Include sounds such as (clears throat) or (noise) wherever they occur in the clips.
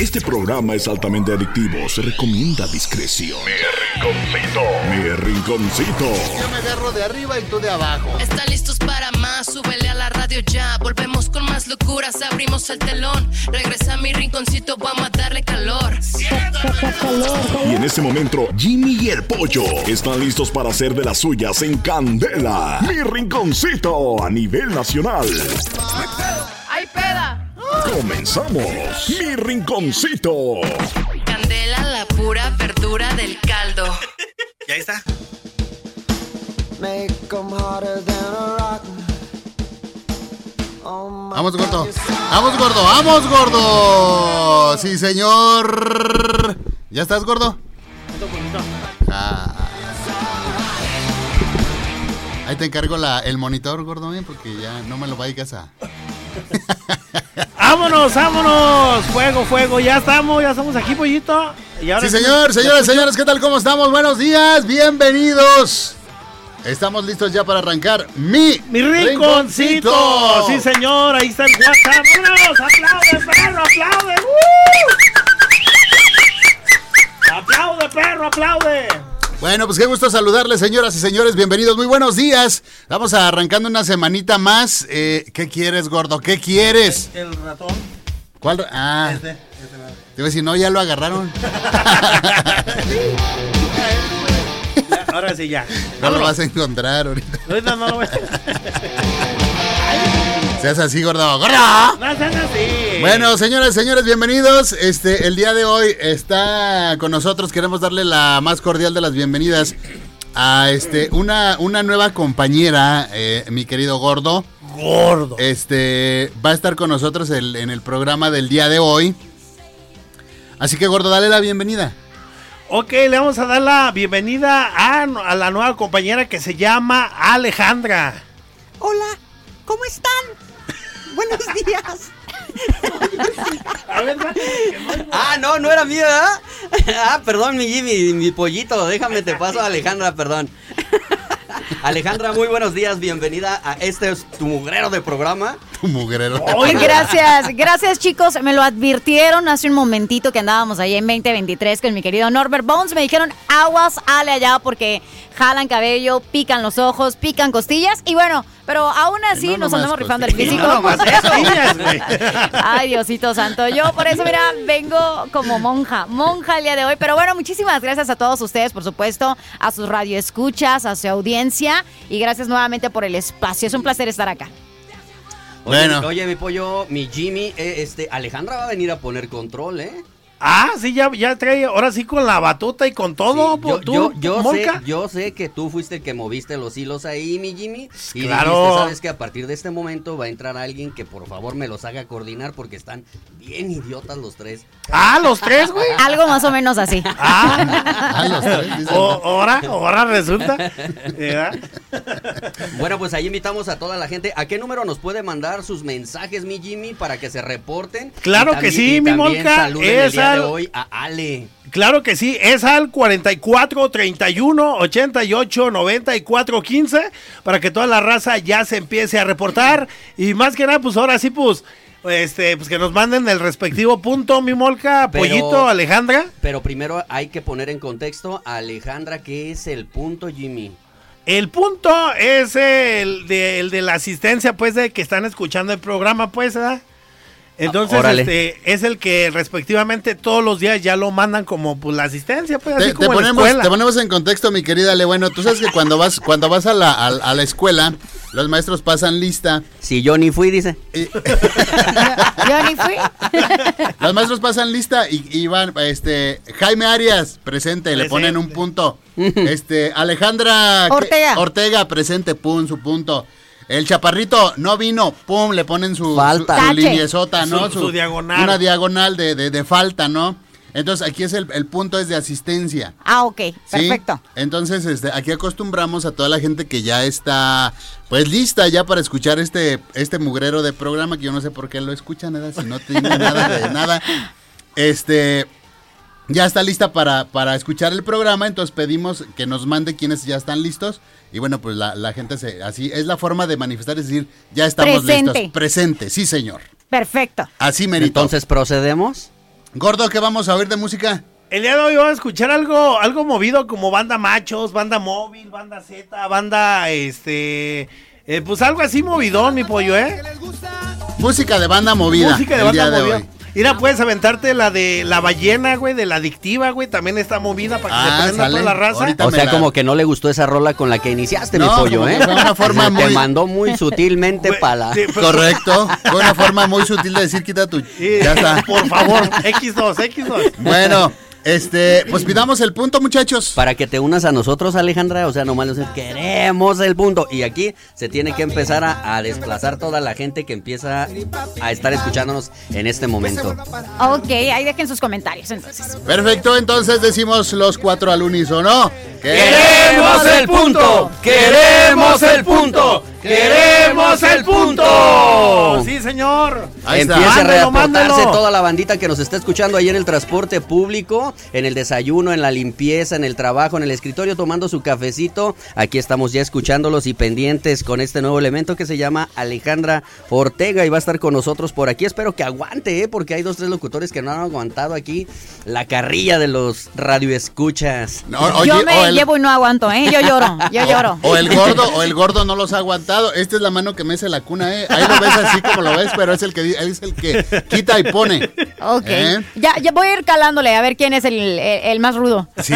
Este programa es altamente adictivo. Se recomienda discreción. Mi rinconcito. Mi rinconcito. Yo me agarro de arriba y tú de abajo. ¿Están listos para más? Súbele a la radio ya. Volvemos con más locuras, abrimos el telón. Regresa a mi rinconcito, vamos a darle calor. Y en este momento, Jimmy y el pollo están listos para hacer de las suyas en Candela. Mi rinconcito a nivel nacional. Comenzamos. Mi rinconcito. Candela, la pura verdura del caldo. Ya está. Make 'em harder than a rock. Oh, Vamos, gordo. Vamos, gordo. Vamos, gordo. Sí, señor. ¿Ya estás, gordo? Ah. Ahí te encargo la, el monitor, gordo, ¿eh? porque ya no me lo vayas a... (laughs) ¡Vámonos, vámonos! Fuego, fuego, ya estamos, ya estamos aquí, pollito. Y ahora Sí, señor, señoras, señores, ¿qué tal? ¿Cómo estamos? Buenos días, bienvenidos. Estamos listos ya para arrancar mi, Mi rinconcito. Sí, señor, ahí está el WhatsApp. ¡Vámonos! Bueno, pues qué gusto saludarles, señoras y señores. Bienvenidos, muy buenos días. Vamos arrancando una semanita más. Eh, ¿Qué quieres, gordo? ¿Qué quieres? El ratón. ¿Cuál? Ah, Este, te voy a decir, no, ya lo agarraron. (laughs) Ya, ahora sí, ya. No lo vas a encontrar ahorita. Ahorita no lo voy a... (laughs) Seas así, gordo. ¡Gordo! No sean así. Bueno, señoras y señores, bienvenidos. Este, el día de hoy está con nosotros. Queremos darle la más cordial de las bienvenidas a este una, una nueva compañera, eh, mi querido gordo. Gordo. Este va a estar con nosotros el- en el programa del día de hoy. Así que, gordo, dale la bienvenida. Ok, le vamos a dar la bienvenida a, a la nueva compañera que se llama Alejandra. Hola, ¿cómo están? Buenos (laughs) días. A ver, Ah, no, no era mío, ¿verdad? Ah, perdón, mi Jimmy, mi pollito. Déjame, te paso a Alejandra, perdón. Alejandra, muy buenos días. Bienvenida a este es tu mugrero de programa. Tu mugrero. Gracias, gracias chicos. Me lo advirtieron hace un momentito que andábamos ahí en 2023 con mi querido Norbert Bones. Me dijeron aguas, ale allá porque jalan cabello, pican los ojos, pican costillas. Y bueno, pero aún así No nos andamos rifando el físico. No, nomás (laughs) eso. Niñas, güey. Ay, Diosito Santo. Yo por eso, mira, vengo como monja, monja el día de hoy. Pero bueno, muchísimas gracias a todos ustedes, por supuesto, a sus radioescuchas, a su audiencia. Y gracias nuevamente por el espacio. Es un placer estar acá. Oye, Bueno. oye, mi pollo, mi Jimmy, eh, este, Alejandra va a venir a poner control, ¿eh? Ah, sí, ya, ya trae, ahora sí con la batuta y con todo, Sí, yo, tú, yo, yo sé, yo sé que tú fuiste el que moviste los hilos ahí, mi Jimmy. Y Claro. dijiste, sabes que a partir de este momento va a entrar alguien que por favor me los haga coordinar porque están bien idiotas los tres. Ah, los tres, güey. (laughs) Algo más o menos así. Ah, Ah, los tres, o- ahora, ahora resulta. (laughs) ¿verdad? Bueno, pues ahí invitamos a toda la gente. ¿A qué número nos puede mandar sus mensajes, mi Jimmy, para que se reporten? Claro Y que sí, y mi Molca, saluden al- hoy a Ale. Claro que sí, es al 44 31 88 94 15 para que toda la raza ya se empiece a reportar y más que nada pues ahora sí pues este pues que nos manden el respectivo punto mi molca, Pero- pollito, Alejandra. Pero primero hay que poner en contexto a Alejandra, ¿qué es el punto, Jimmy? El punto es el de, el de la asistencia pues de que están escuchando el programa pues, ¿verdad? Entonces, Órale. este, es el que respectivamente todos los días ya lo mandan como pues, la asistencia, pues así Te, te como en la ponemos, escuela. te ponemos en contexto, mi querida Ale. Bueno, tú sabes que cuando vas, cuando vas a la, a, a la escuela, los maestros pasan lista. Si yo ni fui, dice. y- (laughs) Yo ni fui. (laughs) los maestros pasan lista y, y van, este, Jaime Arias, presente, le ponen un punto. (laughs) Este, Alejandra. Ortega. Ortega, presente, pum, su punto. El chaparrito no vino, pum, le ponen su, Falta. su, su Tache. liniezota, ¿no? Su- su diagonal. Una diagonal de, de, de falta, ¿no? Entonces aquí es el, el punto es de asistencia. Ah, ok, ¿sí? perfecto. Entonces, este, aquí acostumbramos a toda la gente que ya está, pues lista ya para escuchar este, este mugrero de programa, que yo no sé por qué lo escuchan, nada, si no tiene (laughs) nada de nada. Este, ya está lista para, para escuchar el programa, entonces pedimos que nos mande quienes ya están listos. Y bueno, pues la, la gente se, así es la forma de manifestar, es decir, ya estamos Presente. listos. Presente, sí señor. Perfecto. Así merito. Entonces, ¿procedemos? Gordo, ¿qué vamos a oír de música? El día de hoy vamos a escuchar algo, algo movido como banda machos, banda móvil, banda Z, banda este. eh, pues algo así movidón, mi pollo, ¿eh? Música de banda movida. Música de banda de Mira, puedes aventarte la de la ballena, güey, de la adictiva, güey, también está movida para que Ah, se prenda sale. toda la raza. Ahorita O sea, la- como que no le gustó esa rola con la que iniciaste, mi No, pollo, como ¿eh? fue una forma Te muy- mandó muy (laughs) sutilmente para la... sí, pues, Correcto. Fue una forma muy sutil de decir quita tu. sí, Ya está. Por favor, X2, X2. Bueno, este, pues pidamos el punto, muchachos. Para que te unas a nosotros, Alejandra, o sea, nomás le dicen, queremos el punto. Y aquí se tiene que empezar a, a desplazar toda la gente que empieza a estar escuchándonos en este momento. Ok, ahí dejen sus comentarios entonces. Perfecto, entonces decimos los cuatro al unísono. ¡Queremos el punto! ¡Queremos el punto! ¡Queremos el punto! Sí, señor. Ahí está. Empieza a reportarse mándalo. toda la bandita que nos está escuchando ahí en el transporte público, en el desayuno, en la limpieza, en el trabajo, en el escritorio, tomando su cafecito. Aquí estamos ya escuchándolos y pendientes con este nuevo elemento que se llama Alejandra Ortega y va a estar con nosotros por aquí. Espero que aguante, ¿eh? porque hay dos, tres locutores que no han aguantado aquí la carrilla de los radioescuchas. No, oye, yo me el- llevo y no aguanto, ¿eh? Yo lloro, yo lloro. O el gordo, o el gordo no los ha aguantado. Esta es la mano que mece la cuna, ¿eh? Ahí lo ves así como lo ves, pero es el que es el que quita y pone. Ok. ¿Eh? Ya, ya voy a ir calándole a ver quién es el, el- el más rudo. Sí.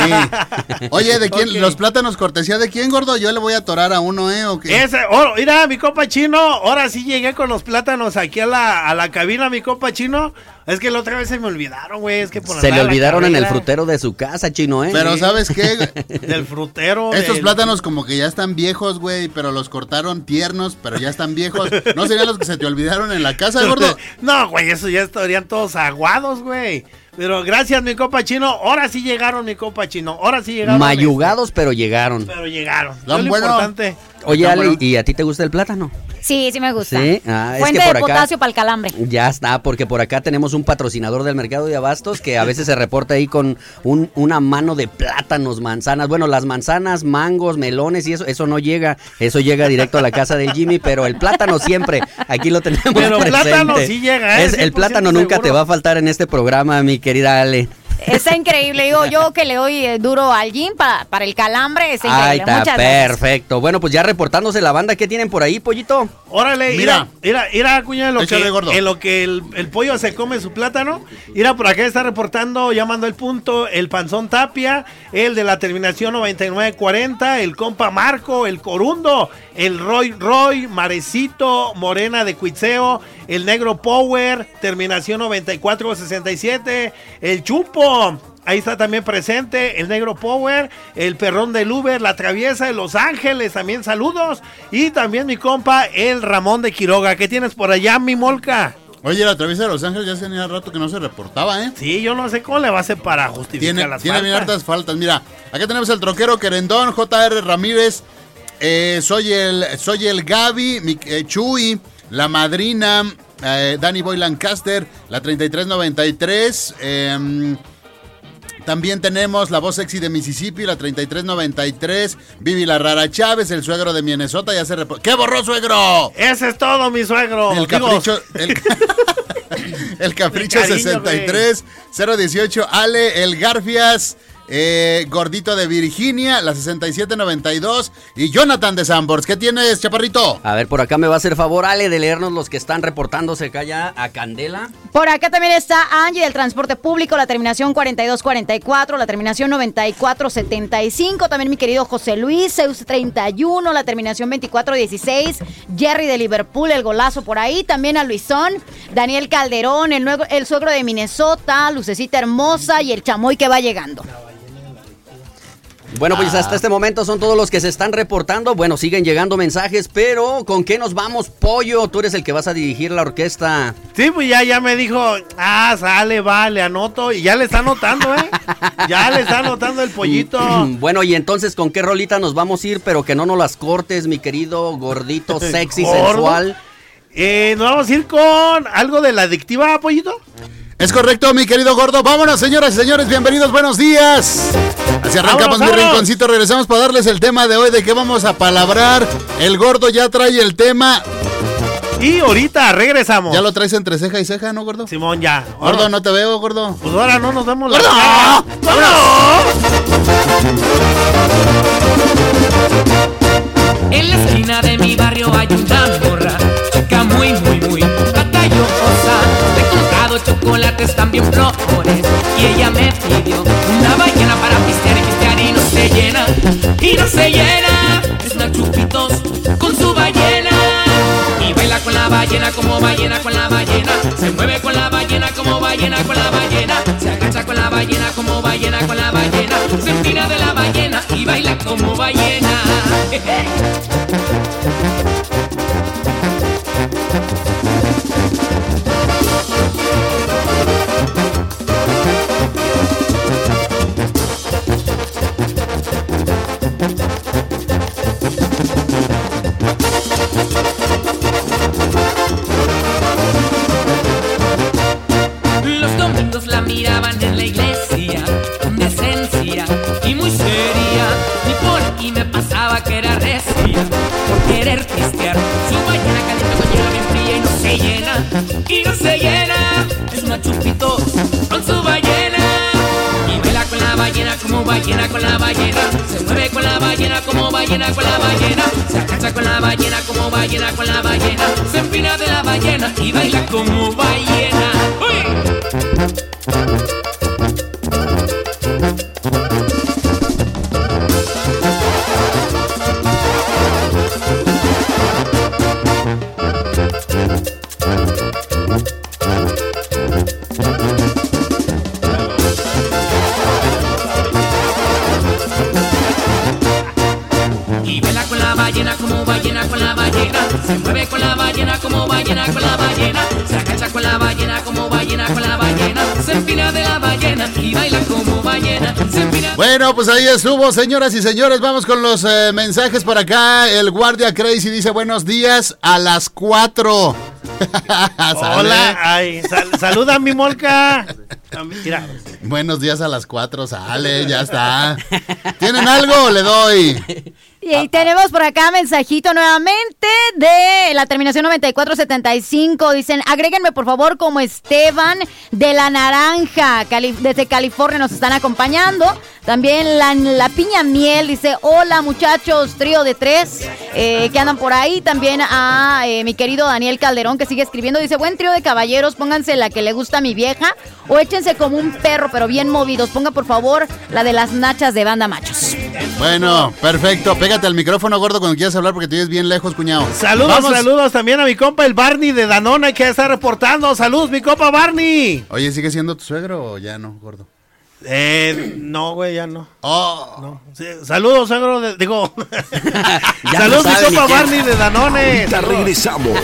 Oye, ¿de quién? ¿Los plátanos cortesía de quién, gordo? Yo le voy a atorar a uno, ¿eh? ¿O qué? Ese, oh, mira, mi compa chino, ahora sí llegué con los plátanos aquí a la, a la cabina, mi compa chino. Es que la otra vez se me olvidaron, güey. Es que por Se le olvidaron en el frutero de su casa, chino, ¿eh? Pero ¿sabes qué? (laughs) Del frutero. Estos del- plátanos como que ya están viejos, güey, pero los cortaron tiernos, pero ya están viejos. ¿No serían los que se te olvidaron en la casa, (laughs) gordo? No, güey, eso ya estarían todos aguados, güey. Pero gracias, mi compa chino. Ahora sí llegaron, mi compa chino. Ahora sí llegaron. Mayugados, pero llegaron. este, Pero llegaron. Lo Es lo bueno. importante. Oye, Ale, bueno. ¿y a ti te gusta el plátano? Sí, sí me gusta. Sí, ah, es Fuente que por de acá- potasio para el calambre. Ya está, porque por acá tenemos un patrocinador del mercado de abastos que a veces se reporta ahí con un- una mano de plátanos, manzanas. Bueno, las manzanas, mangos, melones y eso, eso no llega, eso llega directo a la casa del Jimmy, pero el plátano siempre, aquí lo tenemos Pero presente. plátano sí llega, ¿eh? Es- el 100% plátano nunca te va a faltar en este programa, mi querida Ale. Está increíble. Digo, yo que le doy eh, duro al gym para, para el calambre. Está Ahí increíble. está, Muchas gracias. perfecto. Bueno, pues ya reportándose la banda, ¿qué tienen por ahí, pollito? Órale, Mira. mira, mira, mira, cuña, en lo Échale, que, gordo. en lo que el, el pollo se come su plátano. Mira, por acá está reportando, llamando el punto, el panzón Tapia, el de la terminación 9940, el compa Marco, el Corundo, el Roy Roy, Marecito, Morena de Cuitseo, el Negro Power, terminación 9467, el Chupo. Ahí está también presente el Negro Power, el Perrón del Uber, la Traviesa de Los Ángeles, también saludos. Y también mi compa, el Ramón de Quiroga. ¿Qué tienes por allá, mi molca? Oye, la traviesa de Los Ángeles ya tenía rato que no se reportaba, ¿eh? Sí, yo no sé cómo le va a hacer para justificar Tiene, las tiene bien faltas. hartas faltas. Mira, acá tenemos el troquero Querendón, JR Ramírez, eh, soy el soy el Gaby, mi- eh, Chuy, la madrina, eh, Danny Boy Lancaster, la 3393. También tenemos la voz sexy de Mississippi, la 3393. Vivi la rara Chávez, el suegro de Minnesota, ya se. ¿Qué borró, suegro? Ese es todo, mi suegro. El capricho. El, (laughs) (laughs) el capricho cariño, 63 018 Ale, el Garfias, eh, Gordito de Virginia, la 6792 y Jonathan de Sambors. ¿Qué tienes, chaparrito? A ver, por acá me va a hacer favor, Ale, de leernos los que están reportándose acá ya a Candela. Por acá también está Angie del transporte público, la terminación 4244, la terminación 9475. También mi querido José Luis, Zeus 31, la terminación 2416. Jerry de Liverpool, el golazo por ahí. También a Luisón, Daniel Calderón, el, nuevo, el suegro de Minnesota, Lucecita Hermosa y el chamoy que va llegando. Bueno, pues Ah. hasta este momento son todos los que se están reportando. Bueno, siguen llegando mensajes, pero ¿con qué nos vamos, Pollo? Tú eres el que vas a dirigir la orquesta. Sí, pues ya, ya me dijo, ah, sale, vale, anoto. Y ya le está anotando, ¿eh? ya le está anotando el pollito. (clears throat) Bueno, y entonces, ¿con qué rolita nos vamos a ir? Pero que no nos las cortes, mi querido gordito, sexy, (laughs) Gordo. sensual. Eh, nos vamos a ir con algo de la adictiva, pollito. Es correcto, mi querido gordo. Vámonos, señoras y señores, bienvenidos, buenos días. Así arrancamos Vámonos, mi vámonos. rinconcito. Regresamos para darles el tema de hoy de qué vamos a palabrar. El gordo ya trae el tema. Y ahorita regresamos. Ya lo traes entre ceja y ceja, ¿no, gordo? Simón, ya. Gordo, no te veo, gordo. Pues ahora no nos vemos la ¡Gordo! cara. En la esquina de mi barrio hay una morra, chica muy, muy, muy chocolates, también flores, y ella me pidió una ballena para pistear y pistear y no se llena, y no se llena. Una chupitos con su ballena. Y baila con la ballena como ballena con la ballena. Se mueve con la ballena como ballena con la ballena. Se agacha con la ballena como ballena con la ballena. Se empina de la ballena y baila como ballena. (laughs) miraban en la iglesia con decencia y muy seria. Y por aquí me pasaba que era recia por querer pistear. Su ballena caliente hielo bien fría y no se llena, y no se llena. Es una chupito con su ballena. Y baila con la ballena como ballena con la ballena. Se mueve con la ballena como ballena con la ballena. Se agacha con la ballena como ballena con la ballena. Se empina de la ballena y baila como ballena. ¡Uy! Ballena con la ballena. Se agacha con la ballena como ballena con la ballena. Se empina de la ballena y baila como ballena. Se empina Bueno, pues ahí estuvo, señoras y señores. Vamos con los eh, mensajes por acá. El guardia Crazy dice buenos días a las 4. (laughs) Hola, ay, sal- saluda a mi molca. Mira, Buenos días a las 4, sale, ya está. ¿Tienen algo? Le doy. Y ahí tenemos por acá mensajito nuevamente de la terminación 9475. Dicen, agréguenme por favor como Esteban de la Naranja, Cali- desde California nos están acompañando. También la, la Piña Miel dice, hola muchachos, trío de tres eh, que andan por ahí. También a eh, mi querido Daniel Calderón que sigue escribiendo. Dice, buen trío de caballeros, pónganse la que le gusta a mi vieja o échense como un perro, pero bien movidos. Ponga por favor la de las nachas de banda machos. Bueno, perfecto. Pégate al micrófono, gordo, cuando quieras hablar porque te oyes bien lejos, cuñado. saludos, Vamos. saludos también a mi compa el Barney de Danona que está reportando. Saludos, mi compa Barney. Oye, ¿sigue siendo tu suegro o ya no, gordo? Eh, no, güey, ya no. Oh, No. Sí, saludos, suegro. de- digo. (laughs) (laughs) Saludos, no mi quién. Barney de Danone. Ya regresamos.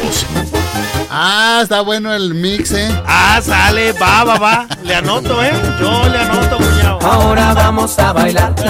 Ah, está bueno el mix, ¿eh? Ah, sale, va, va, va. Le anoto, ¿eh? Yo le anoto, cuñado. Ahora vamos a bailar. (laughs)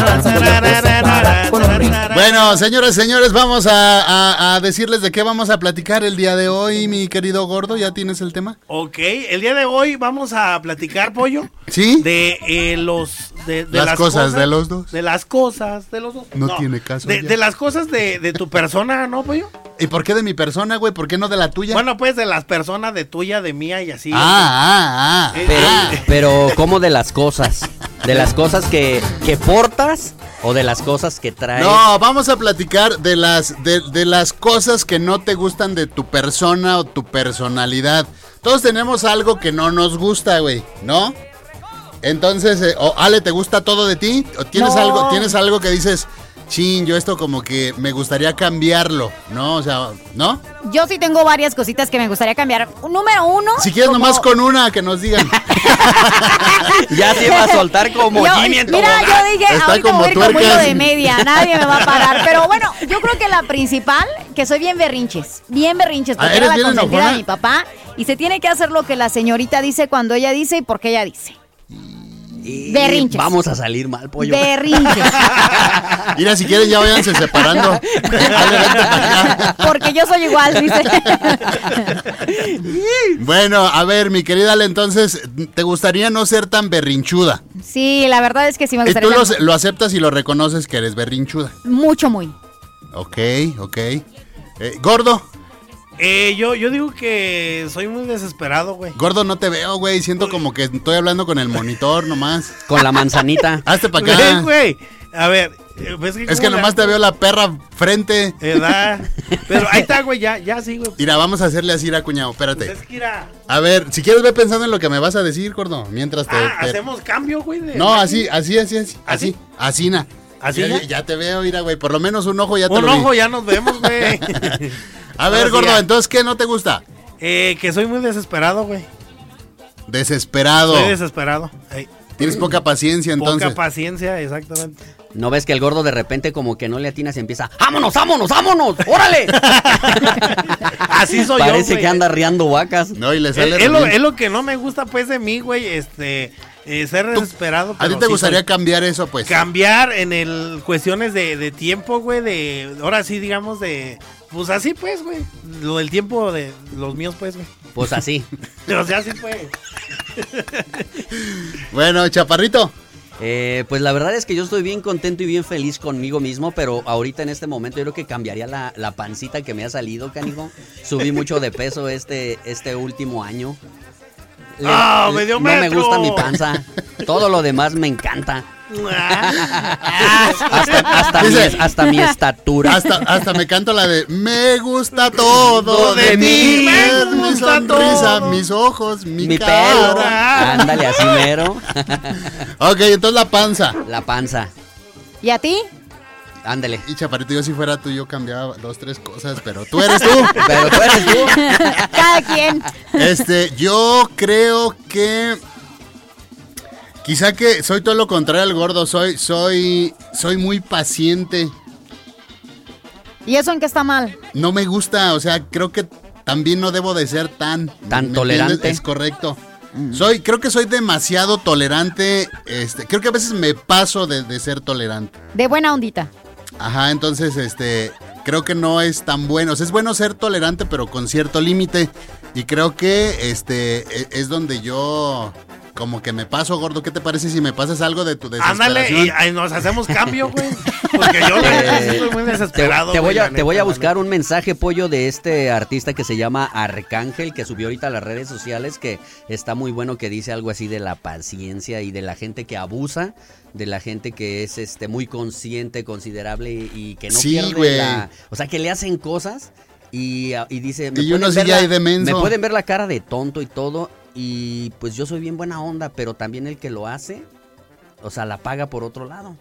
Bueno, señores, señores, vamos a, a- a decirles de qué vamos a platicar el día de hoy, mi querido gordo. ¿Ya tienes el tema? Ok, el día de hoy vamos a platicar, pollo. ¿Sí? De eh, los. De, de Las cosas de los dos. De las cosas de los dos. No tiene caso de las cosas de, de tu persona, ¿no, pollo? ¿Y por qué de mi persona, güey? ¿Por qué no de la tuya? Bueno, pues de las personas de tuya, de mía y así. ah, ah, ah. Eh, Pero, ah. pero ¿cómo de las cosas? ¿De las cosas que, que portas o de las cosas que traes? No, vamos a platicar de las, de, de las cosas que no te gustan de tu persona o tu personalidad. Todos tenemos algo que no nos gusta, güey, ¿no? Entonces, eh, o Ale, ¿te gusta todo de ti? ¿O tienes No. algo, tienes algo que dices, chin, yo esto como que me gustaría cambiarlo, ¿no? O sea, ¿no? Yo sí tengo varias cositas que me gustaría cambiar. Número uno. Si quieres como- nomás con una, que nos digan. (laughs) Ya te iba a soltar como Yo- Jimmy en mira, yo dije, Está ahorita me como voy a ir como de media, nadie me va a parar. (laughs) Pero bueno, yo creo que la principal, que soy bien berrinches, bien berrinches, Ah, porque ¿eres era la consentida enojona? de mi papá. Y se tiene que hacer lo que la señorita dice cuando ella dice y por qué ella dice. Y Berrinches. Vamos a salir mal, pollo. Berrinches. (laughs) Mira, si quieren ya váyanse separando. Porque yo soy igual, dice. Bueno, a ver, mi querida Ale, entonces, ¿te gustaría no ser tan berrinchuda? Sí, la verdad es que sí me Y gustaría. tú lo, lo aceptas y lo reconoces que eres berrinchuda. Mucho, muy. Ok, ok. Eh, gordo, Eh, yo, yo digo que soy muy desesperado, güey. Gordo, no te veo, güey. Siento como que estoy hablando con el monitor nomás. Con la manzanita. (laughs) Hazte para acá. güey. A ver, eh, pues Es ¿cómo que le nomás te veo la perra frente. ¿Verdad? (laughs) Pero ahí está, güey, ya, ya sí, güey. Mira, vamos a hacerle así, a cuñado. Pues Espérate. es que A ver, si quieres ve pensando en lo que me vas a decir, gordo. Mientras te. Ah, te- hacemos cambio, güey. de No, así, así, así, así. Así, así, na. ¿Así ya, ya? ya te veo, mira, güey. Por lo menos un ojo ya te Un lo vi. ojo, ya nos vemos, güey. (laughs) A ver, gordo, entonces, ¿qué no te gusta? eh, que soy muy desesperado, güey. Desesperado. Soy desesperado. Ey, Tienes poca paciencia, entonces. Poca paciencia, exactamente. ¿No ves que el gordo de repente como que no le atinas y empieza, ¡vámonos, vámonos, vámonos! ¡Órale! (laughs) Así soy yo, Parece güey. que anda riando vacas. no, y le Es, sale. es lo, re bien. es lo que no me gusta, pues, de mí, güey. Este, eh, ser desesperado. ¿A ti te sí gustaría soy- cambiar eso, pues? cambiar en el cuestiones de, de tiempo, güey, de ahora sí digamos de pues así pues, güey, lo del tiempo de los míos pues, güey. Pues así. (laughs) O sea, así pues. Bueno, chaparrito. Eh, pues la verdad es que yo estoy bien contento y bien feliz conmigo mismo, pero ahorita en este momento yo creo que cambiaría la, la pancita que me ha salido, canijo. Subí mucho de peso este, este último año. Le- ¡Ah, le- medio no me gusta mi panza. Todo lo demás me encanta. Ah, Hasta, mi, Dice- hasta mi estatura. Hasta, hasta me canto la de Me gusta todo de, De mí. mí, me mi gusta sonrisa, todo. mis ojos, mi, mi cara. pelo. Ándale, así mero. Ok, entonces la panza. La panza. ¿Y a ti? Ándale. Y chaparrito, yo si fuera tú, yo cambiaba dos, tres cosas, pero tú eres tú. (laughs) Pero tú eres tú. (laughs) Cada quien. Este, yo creo que quizá que soy todo lo contrario al gordo, soy soy soy muy paciente. ¿Y eso en qué está mal? No me gusta, o sea, creo que también no debo de ser tan Tan ¿me tolerante. entiendes? Es correcto. Soy, creo que soy demasiado tolerante. Este, creo que a veces me paso de, de ser tolerante. De buena ondita. Ajá, entonces, este, creo que no es tan bueno. O sea, es bueno ser tolerante, pero con cierto límite. Y creo que, este, e- es donde yo, como que me paso, gordo. ¿Qué te parece si me pasas algo de tu desesperación? ándale y nos hacemos cambio, güey. (laughs) Porque yo estoy muy Te, desesperado. te voy güey, a, te voy a buscar un mensaje, pollo, de este artista que se llama Arcángel, que subió ahorita a las redes sociales, que está muy bueno, que dice algo así de la paciencia y de la gente que abusa, de la gente que es este muy consciente, considerable y, y que no Sí, pierde güey. la... O sea, que le hacen cosas y, y dice... Y uno pueden ver ya la- hay de. Me pueden ver la cara de tonto y todo, y pues yo soy bien buena onda, pero también el que lo hace, o sea, la paga por otro lado.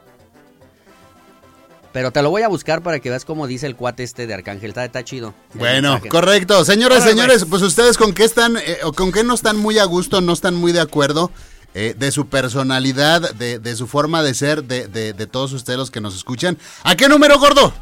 Pero te lo voy a buscar para que veas cómo dice el cuate este de Arcángel. Está, está chido. Bueno, mensaje. correcto. Señores, señores, pues ustedes con qué están, eh, o con qué no están muy a gusto, no están muy de acuerdo eh, de su personalidad, de, de su forma de ser, de, de- de todos ustedes los que nos escuchan. ¿A qué número, gordo?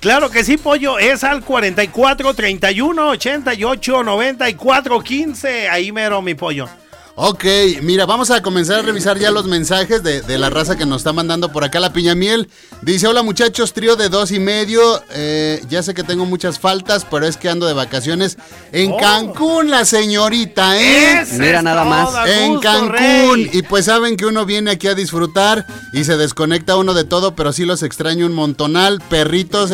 Claro que sí, pollo. Es al 44 31 88 94 15. Ahí mero, mi pollo. Ok, mira, vamos a comenzar a revisar ya los mensajes de, de la raza que nos está mandando por acá la piñamiel. Dice, hola muchachos, trío de dos y medio. Eh, ya sé que tengo muchas faltas, pero es que ando de vacaciones en Oh. Cancún, la señorita, ¿eh? Mira nada más. En Cancún. rey. Y pues saben que uno viene aquí a disfrutar y se desconecta uno de todo, pero sí los extraño un montonal. Perritos,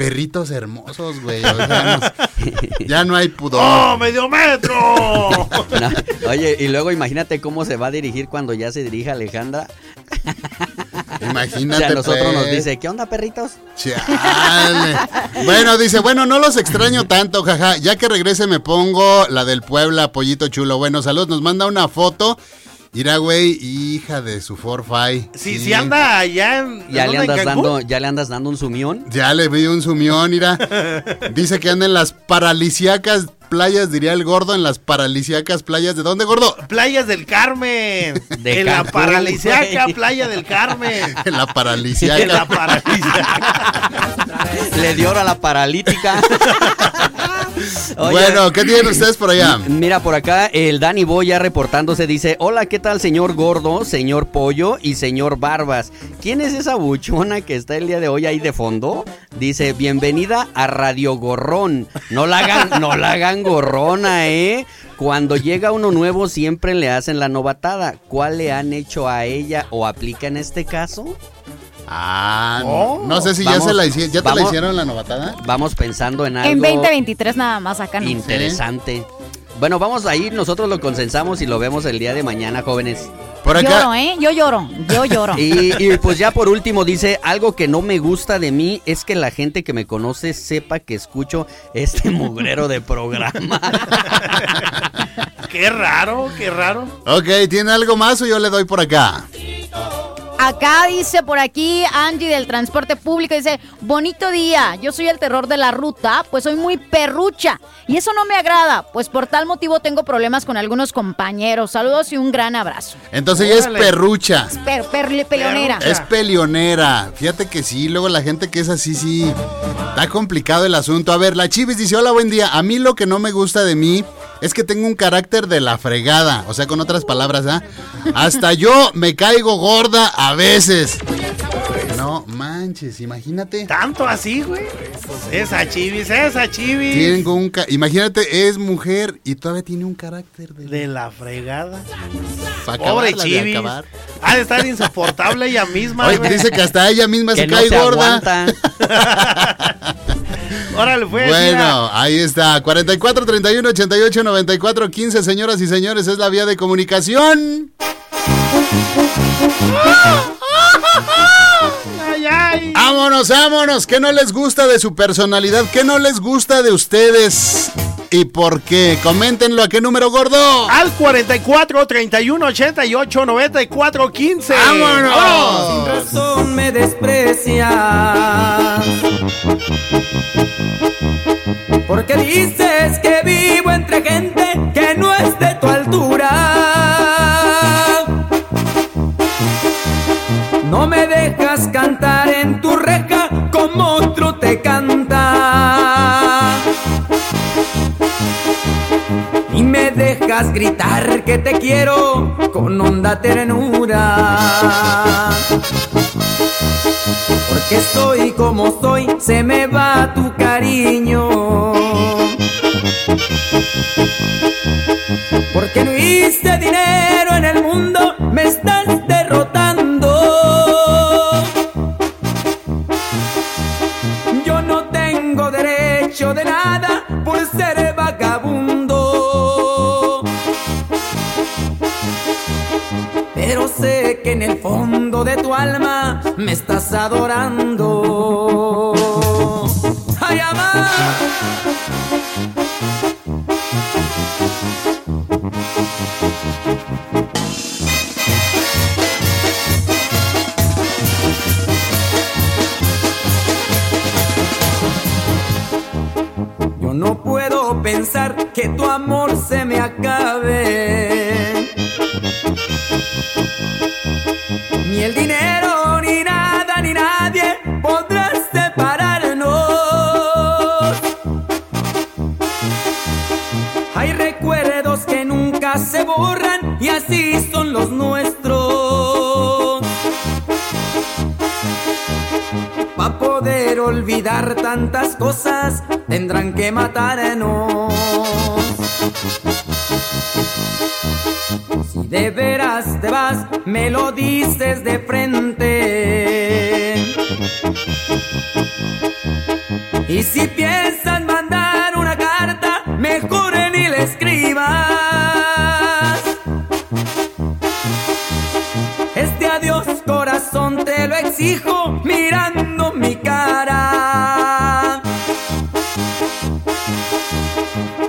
perritos hermosos, güey. o sea, ya no hay pudor. ¡Oh, medio metro! (laughs) No, oye, y luego imagínate cómo se va a dirigir cuando ya se dirija Alejandra. Imagínate. o sea, a nosotros nos pues. dice, ¿qué onda, perritos? Chale. Bueno, dice, bueno, no los extraño tanto, jaja. Ya que regrese me pongo la del Puebla, pollito chulo. Bueno, salud, nos manda una foto. Irá, güey, hija de su forfai. Si, si anda allá en. Ya ¿en le en andas dando, ya le andas dando un sumión. Ya le vi un sumión, mira. (laughs) Dice que anda en las paralisiacas playas, diría el gordo, en las paralisiacas playas. ¿De dónde, gordo? Playas del Carmen. (laughs) De en la paralisiaca playa del Carmen. (laughs) En la En la paralisiaca. paralisiaca. Le dio hora a la paralítica. (laughs) Oye, Bueno, ¿qué tienen (laughs) ustedes por allá? Mira, por acá el Dani Boya reportándose dice, hola, ¿qué tal señor Gordo, señor Pollo y señor Barbas? ¿Quién es esa buchona que está el día de hoy ahí de fondo? Dice, bienvenida a Radio Gorrón. No la hagan, no la hagan gorrona, ¿eh? Cuando llega uno nuevo siempre le hacen la novatada. ¿Cuál le han hecho a ella o aplica en este caso? Ah, Oh. no sé si ya se la hicieron. ¿Ya te la hicieron la novatada? Vamos pensando en algo En 2023 nada más acá no. interesante. Bueno, vamos a ir, nosotros lo consensamos y lo vemos el día de mañana, jóvenes. Por acá. Lloro, ¿eh? Yo lloro, yo lloro. (laughs) Y, y, pues ya por último dice, algo que no me gusta de mí es que la gente que me conoce sepa que escucho este (laughs) mugrero de programa. (laughs) Qué raro, qué raro. Ok, ¿tiene algo más o yo le doy por acá? Acá dice por aquí Angie del transporte público, dice, bonito día, yo soy el terror de la ruta, pues soy muy perrucha y eso no me agrada, pues por tal motivo tengo problemas con algunos compañeros. Saludos y un gran abrazo. Entonces ella es perrucha. Per, per- peleonera. Es pelionera. Fíjate que sí, luego la gente que es así, sí. Está complicado el asunto. A ver, la Chivis dice: Hola, buen día. A mí lo que no me gusta de mí es que tengo un carácter de la fregada. O sea, con otras palabras, ¿ah? Hasta yo me caigo gorda a veces. No manches, imagínate. Tanto así, güey. Esa chivis, esa chivis. Tengo un ca- imagínate, es mujer y todavía tiene un carácter de, De la fregada. pa' Pobre de chivis. acabar. Ha de estar insoportable ella misma, Oye, dice que hasta ella misma que se no cae se gorda. (laughs) Órale, pues. Bueno, mira. ahí está. 44 31 88 94 15, señoras y señores, es la vía de comunicación. Ay, ay. Vámonos, vámonos. ¿Qué no les gusta de su personalidad? ¿Qué no les gusta de ustedes? ¿Y por qué? Coméntenlo a qué número gordo. Al 44 31 88 94 15. ¡Vámonos! razón me desprecias. Porque dices que vivo entre gente que no es de tu altura. No me dejas cantar en tu reja como otro te canta. Y me dejas gritar que te quiero con honda ternura. Porque soy como soy, se me va tu cariño. Porque no hice dinero en el mundo, me estás derrotando. Yo no tengo derecho de nada por ser vagabundo. Pero sé que en el fondo de tu alma me estás adorando. Son los nuestros. Pa' poder olvidar tantas cosas, tendrán que matarnos. Si de veras te vas, me lo dices de frente. Y si piensas exijo mirando mi cara.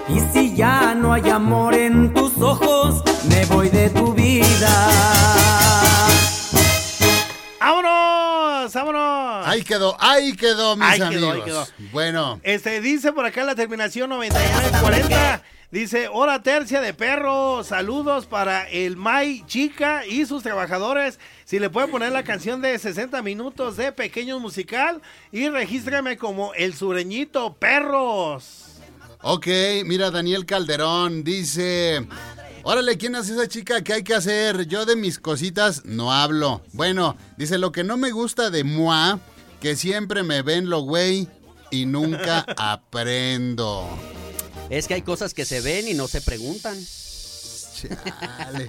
Y si ya no hay amor en tus ojos, me voy de tu vida. ¡Vámonos! ¡Vámonos! Ahí quedó, ahí quedó, mis Ahí quedó, amigos. ahí quedó. Bueno, Este dice por acá la terminación 9940. Dice, hora tercia de perro. Saludos para el May Chica y sus trabajadores. Si le pueden poner la canción de 60 minutos de Pequeño Musical y regístrame como el sureñito perros. ok, mira, Daniel Calderón dice. Órale, ¿quién es esa chica? ¿Qué hay que hacer? Yo de mis cositas no hablo. Bueno, dice lo que no me gusta de Mua, que siempre me ven lo güey y nunca (laughs) aprendo. Es que hay cosas que se ven y no se preguntan. Chale.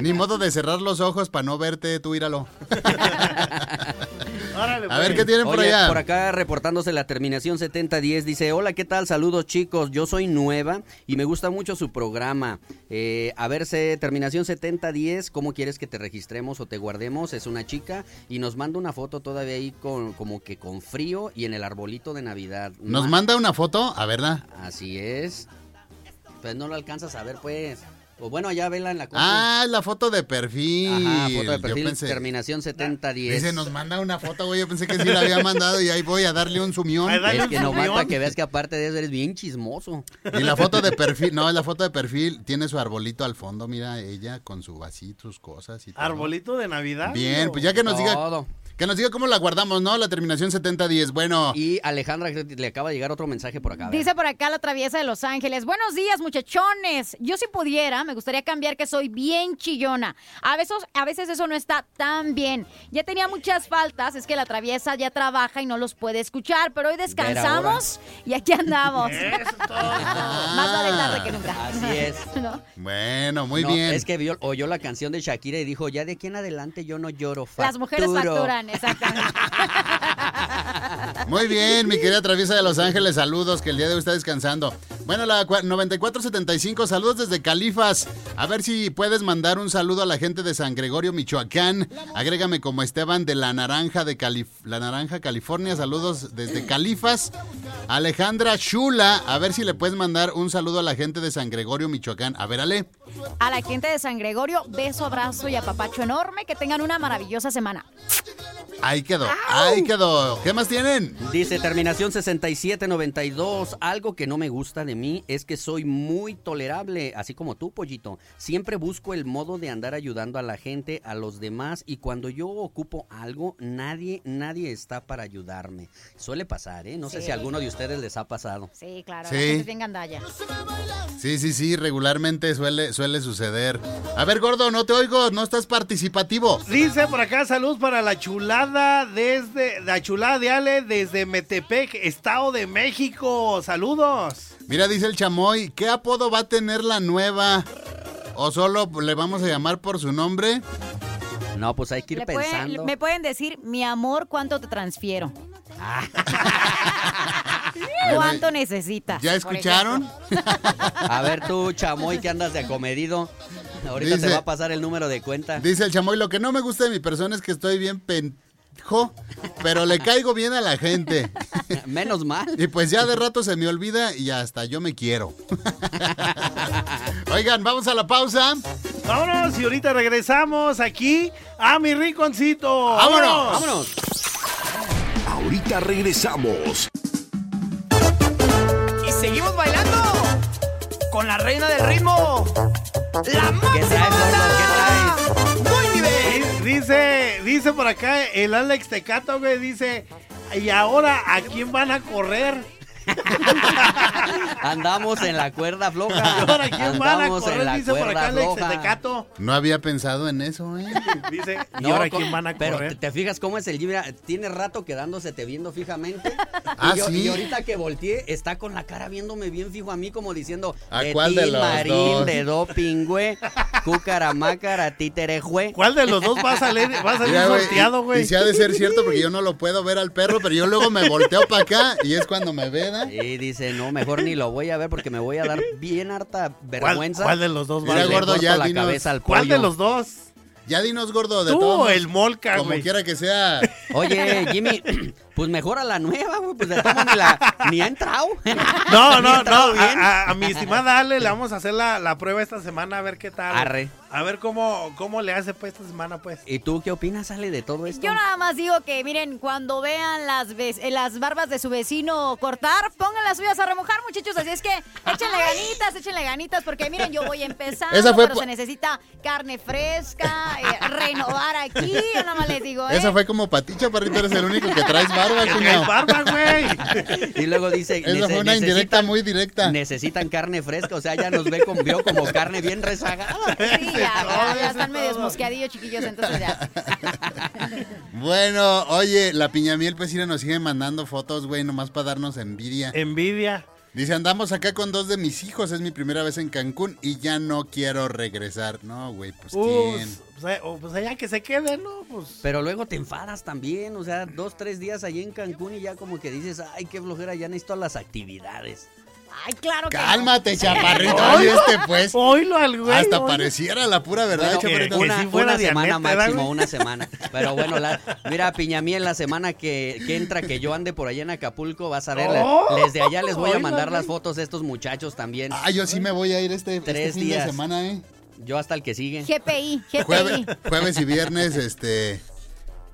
Ni modo de cerrar los ojos para no verte, tú íralo. (laughs) Órale, A ver pues. qué tienen por allá. por acá reportándose la terminación 7010 dice, hola, ¿qué tal? Saludos chicos, yo soy nueva y me gusta mucho su programa. Eh, a verse, terminación 7010, ¿cómo quieres que te registremos o te guardemos? Es una chica y nos manda una foto todavía ahí con como que con frío y en el arbolito de Navidad. Nos Ma- manda una foto, a verla. Así es. Pues no lo alcanzas a ver, pues. O bueno, ya vela en la compu. Ah, la foto de perfil. Ajá, foto de Yo perfil, pensé- terminación 7010. Dice, nos manda una foto, güey. Yo pensé que sí la había mandado y ahí voy a darle un sumión. Es que subión. para que veas que aparte de eso eres bien chismoso. Y la foto de perfil, no, la foto de perfil tiene su arbolito al fondo, mira, ella con su vasito, sus cosas y todo. Arbolito de Navidad. Bien, ¿no? pues ya que nos diga, Todo. Que nos diga cómo la guardamos, ¿no? La terminación 7010. Bueno, Y Alejandra, le acaba de llegar otro mensaje por acá. Dice por acá la traviesa de Los Ángeles. Buenos días, muchachones. Yo si pudiera, me gustaría cambiar que soy bien chillona. A veces, a veces eso no está tan bien. Ya tenía muchas faltas, es que la traviesa ya trabaja y no los puede escuchar, pero hoy descansamos y aquí andamos. (laughs) Eso todo. (laughs) Más vale tarde que nunca. Así es. (laughs) ¿No? bueno, muy No, bien. Es que vio- oyó la canción de Shakira y dijo, ya de aquí en adelante yo no lloro, Las mujeres facturo". facturan, exactamente. Muy bien, mi querida Traviesa de Los Ángeles, saludos, que el día de hoy está descansando. Bueno, la cua- 9475, saludos desde Califas. A ver si puedes mandar un saludo a la gente de San Gregorio, Michoacán. Agrégame como Esteban de La Naranja de Calif- La Naranja, California. Saludos desde Califas. Alejandra Shula, a ver si le puedes mandar un saludo a la gente de San Gregorio, Michoacán. A ver, Ale. A la gente de San Gregorio, beso, abrazo y apapacho enorme. Que tengan una maravillosa semana. Ahí quedó, ahí quedó. ¿Qué más tienen? Dice terminación 6792. Algo que no me gusta de mí es que soy muy tolerable, así como tú, pollito. Siempre busco el modo de andar ayudando a la gente, a los demás, y cuando yo ocupo algo, nadie, nadie está para ayudarme. Suele pasar, ¿eh? No sé si a alguno de ustedes les ha pasado. Sí, claro. Sí. La gente es bien gandalla. Sí, sí, sí, regularmente suele, suele suceder. A ver, gordo, no te oigo, no estás participativo. Dice por acá, salud para la chulada desde, la chulada de Ale desde Metepec, Estado de México. Saludos. Mira, dice el chamoy, ¿qué apodo va a tener la nueva? ¿O solo le vamos a llamar por su nombre? No, pues hay que ir Le pueden- pensando. me pueden decir, mi amor, ¿cuánto te transfiero? (laughs) ¿Cuánto necesitas? ¿Ya escucharon? A ver tú, chamoy, que andas de acomedido. Ahorita Dice- te va a pasar el número de cuenta. Dice el chamoy, lo que no me gusta de mi persona es que estoy bien pero le caigo bien a la gente. (laughs) Menos mal. Y pues ya de rato se me olvida y hasta yo me quiero. (laughs) Oigan, vamos a la pausa. Vámonos y ahorita regresamos aquí a mi rinconcito. ¡Vámonos! Vámonos. Ahorita regresamos. Y seguimos bailando con la reina del ritmo. La ¿Qué traes, Dice, dice por acá el Alex Tecato, dice, ¿y ahora a quién van a correr? (laughs) Andamos en la cuerda floja. ¿Y (laughs) ahora quién van a Andamos en correr? la Dice por acá cuerda Alex floja. Tecato. No había pensado en eso, ¿eh? (laughs) Dice, ¿y No, ahora quién van a Pero correr? te, te fijas cómo es el Jimmy. Tiene rato quedándose te viendo fijamente. (laughs) Ah, y, yo- ¿sí? y ahorita que volteé, está con la cara viéndome bien fijo a mí, como diciendo: ¿A de cuál ti, de los Marín, dos? de doping, güey. Cúcaramácara, títere, güey. ¿Cuál de los dos va a salir, va a salir Mira, güey, sorteado, y- güey? Y si ha de ser cierto porque yo no lo puedo ver al perro, pero yo luego me volteo para acá y es cuando me ve, ¿da? Y dice: No, mejor ni lo voy a ver porque me voy a dar (laughs) bien harta ¿Cuál, vergüenza. cuál de los dos va Mira, gordo, ya la dinos, cabeza al ¿Cuál de pollo. los dos? Ya dinos, gordo, de ¿Tú todo. o el Molca, Como güey? quiera que sea. Oye, (laughs) Jimmy, pues mejor a la nueva, güey. Pues de todo ni, la, ni ha entrado. (laughs) No, no, (laughs) no. A, a- a mi estimada Ale le vamos a hacer la, la prueba esta semana a ver qué tal. Arre. A ver cómo, cómo le hace pues esta semana, pues. ¿Y tú qué opinas, Ale, de todo esto? Yo nada más digo que, miren, cuando vean las, eh, las barbas de su vecino cortar, pongan las suyas a remojar, muchachos. Así es que échenle ganitas, échenle ganitas, porque miren, yo voy empezando, Esa fue pero se necesita carne fresca, eh, renovar aquí, yo nada más les digo, ¿eh? Esa fue como paticha, parrito, eres el único que traes barba, ¡Que cuñado. traes barba, güey! Y luego dice... Esa nece- fue una indirecta muy directa. Necesitan carne fresca, o sea, ya nos ve como, vio como carne bien rezagada. Sí, ya, ya, ya Eso están es medio mosqueadillos, chiquillos, entonces ya. Bueno, oye, la piñamiel pues sí nos sigue mandando fotos, güey, nomás para darnos envidia. Envidia. Dice, andamos acá con dos de mis hijos, es mi primera vez en Cancún y ya no quiero regresar. No, güey, pues quién. Pues, pues, eh, o, pues allá que se quede, ¿no? Pues. Pero luego te enfadas también, o sea, dos, tres días allí en Cancún y ya como que dices, ay, qué flojera, ya necesito las actividades. Ay, claro que no. Cálmate, (laughs) chaparrito. Ay, este pues. Oílo al güey. Hasta oílo. pareciera la pura verdad, Bueno, chaparrito. que una, sí fuera una semana Dianeta, ¿verdad, máximo, una semana. Pero bueno, la, mira, (laughs) Piñamí, la semana que, que entra, que yo ande por allá en Acapulco, vas a ver, Oh, desde allá les voy a mandar las fotos de estos muchachos también. Ah, yo sí me voy a ir este, este Tres fin días. de semana, ¿eh? Yo hasta el que sigue. GPI, GPI. Jueves, jueves y viernes, este.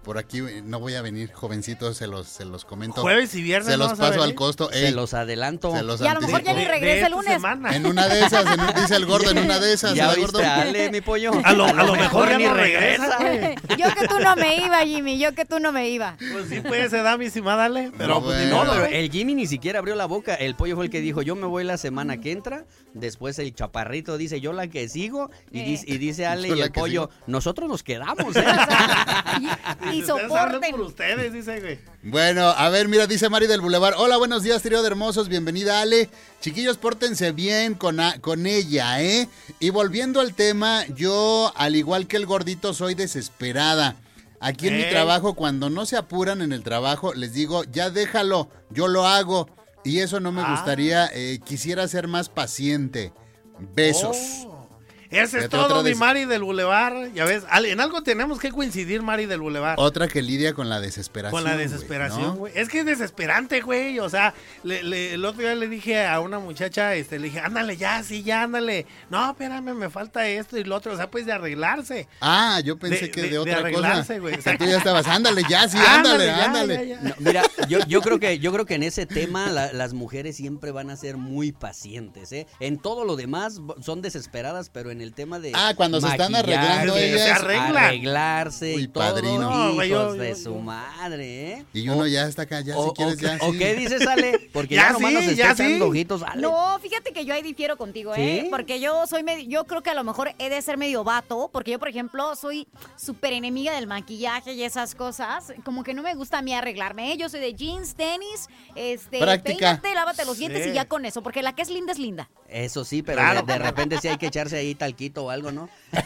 Por aquí eh, no voy a venir, jovencitos, se los, se los comento. Jueves y viernes Se los paso al costo. Se los adelanto. se los Y a lo mejor ya ni regresa el lunes. semana. En una de esas, en un- dice el gordo, en una de esas. ¿Ya el gordo. oíste, Ale, mi pollo? A lo, a lo mejor ya ni no regresa. (laughs) Yo que tú no me iba, Jimmy, yo que tú no me iba. Pues sí, pues se da mi cima, dale. Pero No, pues bueno. No, pero güey. el Jimmy ni siquiera abrió la boca. El pollo fue el que dijo, yo me voy la semana que entra. Después el chaparrito dice, yo la que sigo. Y, Eh. dice, y dice (laughs) Ale Yo y el pollo, sigo. nosotros nos quedamos, (laughs) ¿eh? Y, y Ustedes hablan por soporten. ustedes, dice, güey. Bueno, a ver, mira, dice Mari del Boulevard. Hola, buenos días, trío de hermosos. Bienvenida, Ale. Chiquillos, pórtense bien con, a- con ella, ¿eh? Y volviendo al tema, yo, al igual que el gordito, soy desesperada. Aquí en mi Ey. trabajo, cuando no se apuran en el trabajo, les digo, ya déjalo, yo lo hago. Y eso no me Ah. gustaría, eh, quisiera ser más paciente. Besos. Oh. Ese es todo, mi. Mari del Boulevard. Ya ves, en algo tenemos que coincidir, Mari del Boulevard. Otra que lidia con la desesperación. Con la güey, desesperación, ¿no? güey. Es que es desesperante, güey. O sea, le- le- el otro día le dije a una muchacha, este, le dije, ándale ya, sí, ya, ándale. No, espérame, me falta esto y lo otro. O sea, pues de arreglarse. Ah, yo pensé De- que de- de, de otra arreglarse, cosa. güey. O sea, tú ya estabas, ándale, ya, sí, (laughs) ándale, ya, ándale. ya, ya. No, mira, yo, yo creo que yo creo que en ese tema la- las mujeres siempre van a ser muy pacientes, ¿eh? En todo lo demás son desesperadas, pero en el tema de Ah, cuando se están arreglando ellas. Se arreglan. arreglarse y Uy, todo, padrino. No, güey, yo- hijos de yo- su yo- madre, ¿eh? Y uno ya está acá, ya, o, si quieres, o- ya. o sí. qué dices, Ale? Porque (laughs) Ya ya, nomás sí, nos está sí. echando ojitos, Ale. No, fíjate que yo ahí difiero contigo, ¿eh? ¿Sí? Porque yo soy medio, yo creo que a lo mejor he de ser medio vato, porque yo, por ejemplo, soy súper enemiga del maquillaje y esas cosas. Como que no me gusta a mí arreglarme, ¿eh? Yo soy de jeans, tenis, este, Práctica. peínate, lávate los dientes y ya con eso, porque la que es linda es linda. Eso sí, pero Claro. de, de repente sí hay que echarse ahí talquito o algo, ¿no? (laughs)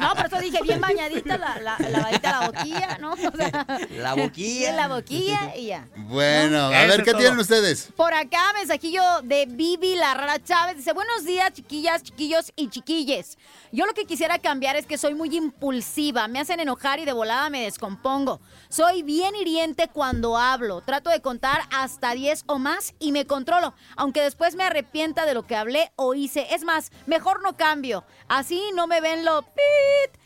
No, por eso dije bien bañadita, la, la, lavadita la boquilla, ¿no? O sea, La boquilla. (laughs) La boquilla y ya. Bueno, a ver, ¿qué todo. tienen ustedes? Por acá, mensajillo de Vivi La Rara Chávez. Dice, buenos días, chiquillas, chiquillos y chiquilles. Yo lo que quisiera cambiar es que soy muy impulsiva. Me hacen enojar y de volada me descompongo. Soy bien hiriente cuando hablo. Trato de contar hasta 10 o más y me controlo. Aunque después me de lo que hablé o hice. Es más, mejor no cambio. Así no me ven lo pit.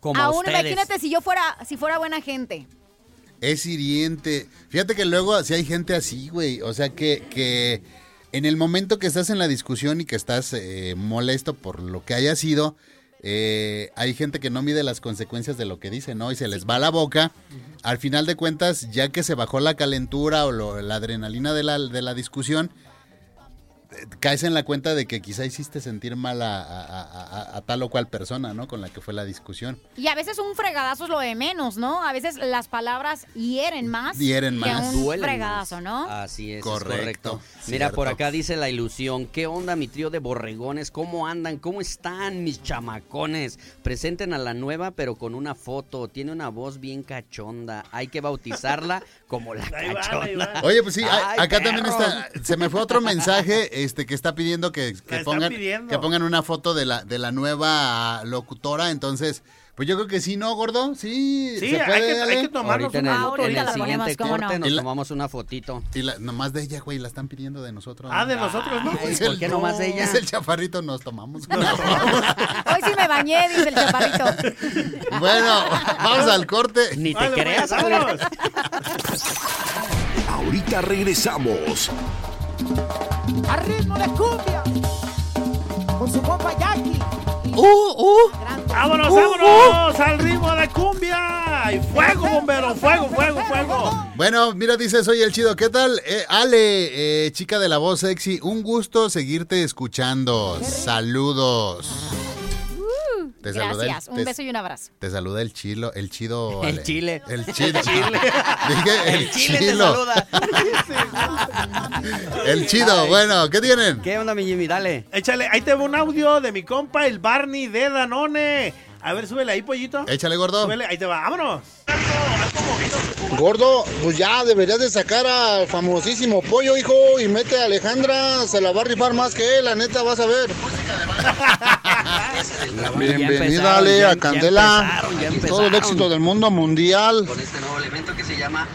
Como Aún ustedes. imagínate si yo fuera, si fuera buena gente. Es hiriente. Fíjate que luego si hay gente así, güey. O sea que, que en el momento que estás en la discusión y que estás eh, molesto por lo que haya sido, eh, hay gente que no mide las consecuencias de lo que dice, ¿no? Y se les va la boca. Al final de cuentas, ya que se bajó la calentura o lo- la adrenalina de la, de la discusión, caes en la cuenta de que quizá hiciste sentir mal a, a- a- a- a tal o cual persona, ¿no? Con la que fue la discusión. Y a veces un fregadazo es lo de menos, ¿no? A veces las palabras hieren más. Hieren que más. un Duelen fregadazo, más. ¿no? Así es, Correcto, es correcto. Mira, cierto. por acá dice la ilusión. ¿Qué onda, mi trío de borregones? ¿Cómo andan? ¿Cómo están, mis chamacones? Presenten a la nueva, pero con una foto. Tiene una voz bien cachonda. Hay que bautizarla como la Ahí va, cachonda. ahí va. Oye, pues sí, Ay, acá también está. Se me fue otro mensaje (laughs) este que está pidiendo que, que pongan pidiendo. que pongan una foto de la de la nueva locutora. Entonces, pues yo creo que sí, ¿no, gordo? Sí, Sí, se hay puede. que, hay que tomarnos Ahorita en el, una foto. en el la siguiente ponemos, ¿cómo no? corte nos Y la- tomamos una fotito. Y la, nomás de ella, güey, la están pidiendo de nosotros. Ah, ¿no? de nosotros, ¿no? Ay, Es ¿por el- qué nomás de ella? Es el chaparrito, nos (laughs) tomamos. Hoy sí me bañé, dice el chaparrito. bueno, vamos al corte. Ni te Vale, pues, creas, vámonos. Ahorita regresamos. A ritmo de cumbia. Con su compa Jackie. Vámonos, vámonos al ritmo de cumbia. Y fuego, bombero, fuego, fuego, fuego. Bueno, mira, dice, soy el chido. ¿Qué tal? Eh, Ale, eh, chica de la voz sexy, un gusto seguirte escuchando. Saludos. Te saluda Gracias. el, Un te- beso y un abrazo. Te saluda el chilo, el chido. El Ale. chile. El chile. El chile. (laughs) Dije el, El chile te saluda. (laughs) El chido. Ay. Bueno, ¿qué tienen? ¿Qué onda, mi Jimmy? Dale. Échale, ahí te va un audio de mi compa, el Barney de Danone. A ver, súbele ahí, pollito. Échale, gordo. Súbele, ahí te va, vámonos. Gordo, pues ya deberías de sacar al famosísimo pollo, hijo, y mete a Alejandra, se la va a rifar más que él, la neta, vas a ver. (laughs) Bienvenida, Ale, a ya Candela. empezaron, ya y todo el éxito del mundo mundial. Con este nuevo elemento que se llama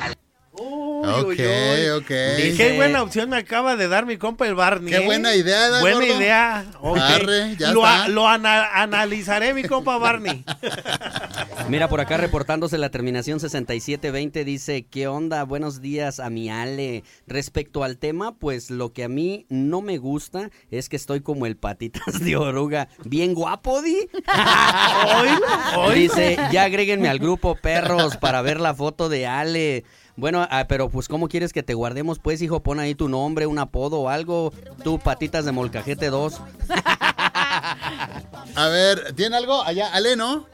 Uy, Ok, uy, uy. ok. Dice- Qué buena opción me acaba de dar mi compa el Barney. Qué ¿eh? buena idea, ¿da, Buena gordo? idea. ok. Arre, ya lo, está. a- lo ana- analizaré, mi compa Barney. (laughs) Mira, por acá reportándose la terminación 6720 dice, ¿qué onda? Buenos días a mi Ale. Respecto al tema, pues lo que a mí no me gusta es que estoy como el patitas de oruga. Bien guapo, Di. (laughs) Dice, ya agréguenme al grupo perros para ver la foto de Ale. Bueno, ah, pero pues ¿cómo quieres que te guardemos? Pues hijo, pon ahí tu nombre, un apodo o algo. Tú, patitas de molcajete 2. (laughs) A ver, ¿tiene algo? Allá, Ale, ¿no?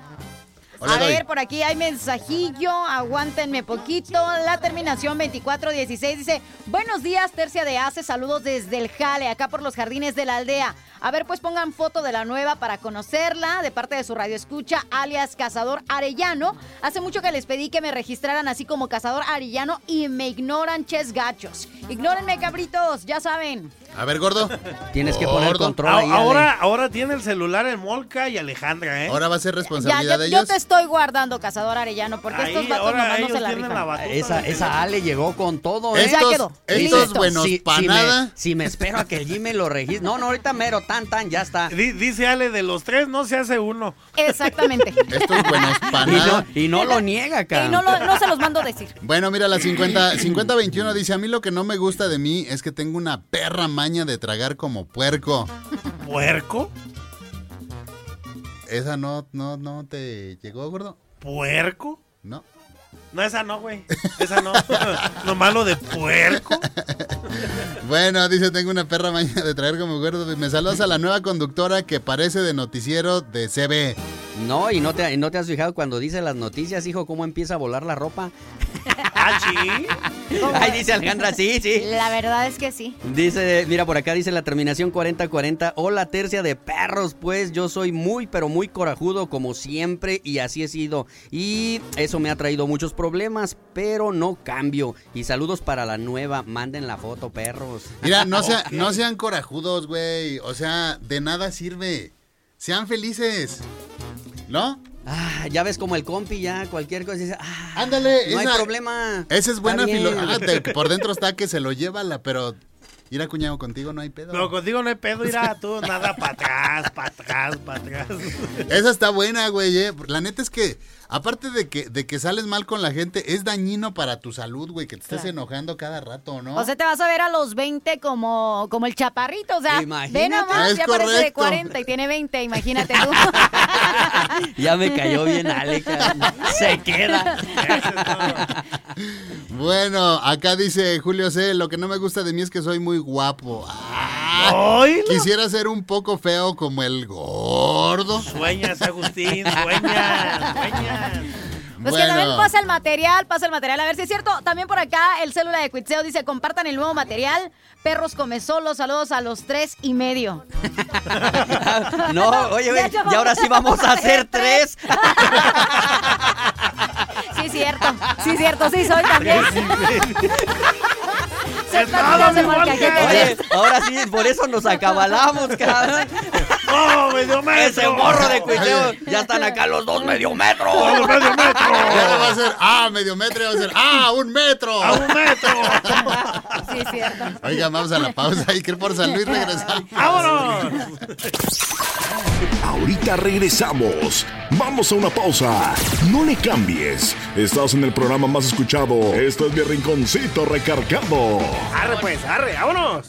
¿O le A doy? ver, por aquí hay mensajillo, aguántenme poquito. La terminación 2416 dice, buenos días, tercia de Ace, saludos desde el Jale, acá por los jardines de la aldea. A ver, pues pongan foto de la nueva para conocerla, de parte de su radio escucha, alias Cazador Arellano. Hace mucho que les pedí que me registraran así como Cazador Arellano y me ignoran ches gachos. Ignórenme, cabritos, ya saben. A ver, gordo. Tienes que poner Gordo. control A- ahí. Ale. ahora, ahora tiene el celular el Molca y Alejandra, ¿eh? Ahora va a ser Ya, responsabilidad yo, de yo ellos. te estoy guardando, Cazador Arellano, porque Ahí, estos vatos ahora nomás no ellos se la tienen rifan. la batuta. Esa, esa Ale llegó con todo, ¿eh? Ya Estos, quedó. estos Listo. buenos Si- pa' me- nada. Si me espero a que el Jimmy lo registre. No, no, ahorita mero, tan, tan, ya está. Di- dice Ale, de los tres no se hace uno. Exactamente. (laughs) Estos buenos pa' Y no, nada. y no lo niega, Y cara. no, lo- no se los mando decir. Bueno, mira, la 50, 5021 dice, a mí lo que no me gusta de mí es que tengo una perra maña de tragar como puerco. ¿Puerco? ¿Esa no, no, no te llegó, gordo? ¿Puerco? No. No, esa no, güey. Esa no. (laughs) Lo malo de puerco. Bueno, dice, tengo una perra maña de tragar como puerco. Me saludas a la nueva conductora que parece de noticiero de CB. No, y no te, y no te has fijado cuando dice las noticias, hijo, cómo empieza a volar la ropa. (laughs) Ah, sí. Ay, dice Alejandra, sí, sí. La verdad es que sí. Dice, mira, por acá dice la terminación 4040. Hola, tercia de perros. Pues yo soy muy, pero muy corajudo, como siempre, y así he sido. Y eso me ha traído muchos problemas, pero no cambio. Y saludos para la nueva. Manden la foto, perros. Mira, no, (laughs) sea- no sean corajudos, güey. O sea, de nada sirve. Sean felices. ¿No? Ah, ya ves como el compi, ya cualquier cosa dice, ah, Ándale. no hay problema. Esa es buena bien. filo. Ah, de- (laughs) por dentro está que se lo lleva la, pero ir a cuñado contigo no hay pedo. Pero contigo no hay pedo, irá tú, nada para atrás, para atrás, para atrás. Esa está buena, güey. eh. La neta es que, aparte de que, de que sales mal con la gente, es dañino para tu salud, güey, que te estés Claro. enojando cada rato, ¿no? O sea, te vas a ver a los 20 como, como el chaparrito. O sea, Imagínate. ve nomás, Es ya parece de correcto. 40 y tiene 20, imagínate tú. (laughs) (laughs) Ya me cayó bien Aleca. Se queda. Bueno, acá dice Julio C. Lo que no me gusta de mí es que soy muy guapo. Ah, quisiera ser un poco feo como el gordo. Sueñas, Agustín, sueñas, sueñas. Pues que también pasa el material, pasa el material. A ver si es cierto. También por acá el célula de Cuitseo dice, compartan el nuevo material. Perros come solos, saludos a los tres y medio. (laughs) No, oye, oye, y ahora sí vamos a hacer tres. (laughs) Sí, cierto. Sí, cierto. Sí, soy también. (laughs) Juanca. Oye, ahora sí, por eso nos acabalamos, cabrón. ¡Oh, medio (laughs) metro! Ese morro de cuiteo, ya están acá los dos medio metros. ¡Oh, medio metro! (laughs) Ya no va a ser, ah, medio metro, ya va a ser, ah, un metro. ¡A un metro! (laughs) Sí, es cierto. Oiga, vamos a la pausa y que por San Luis regresamos. ¡Vámonos! Ahorita regresamos. Vamos a una pausa. No le cambies. Estás en el programa más escuchado. Esto es mi rinconcito recargado. ¡Arre pues, arre! ¡Vámonos!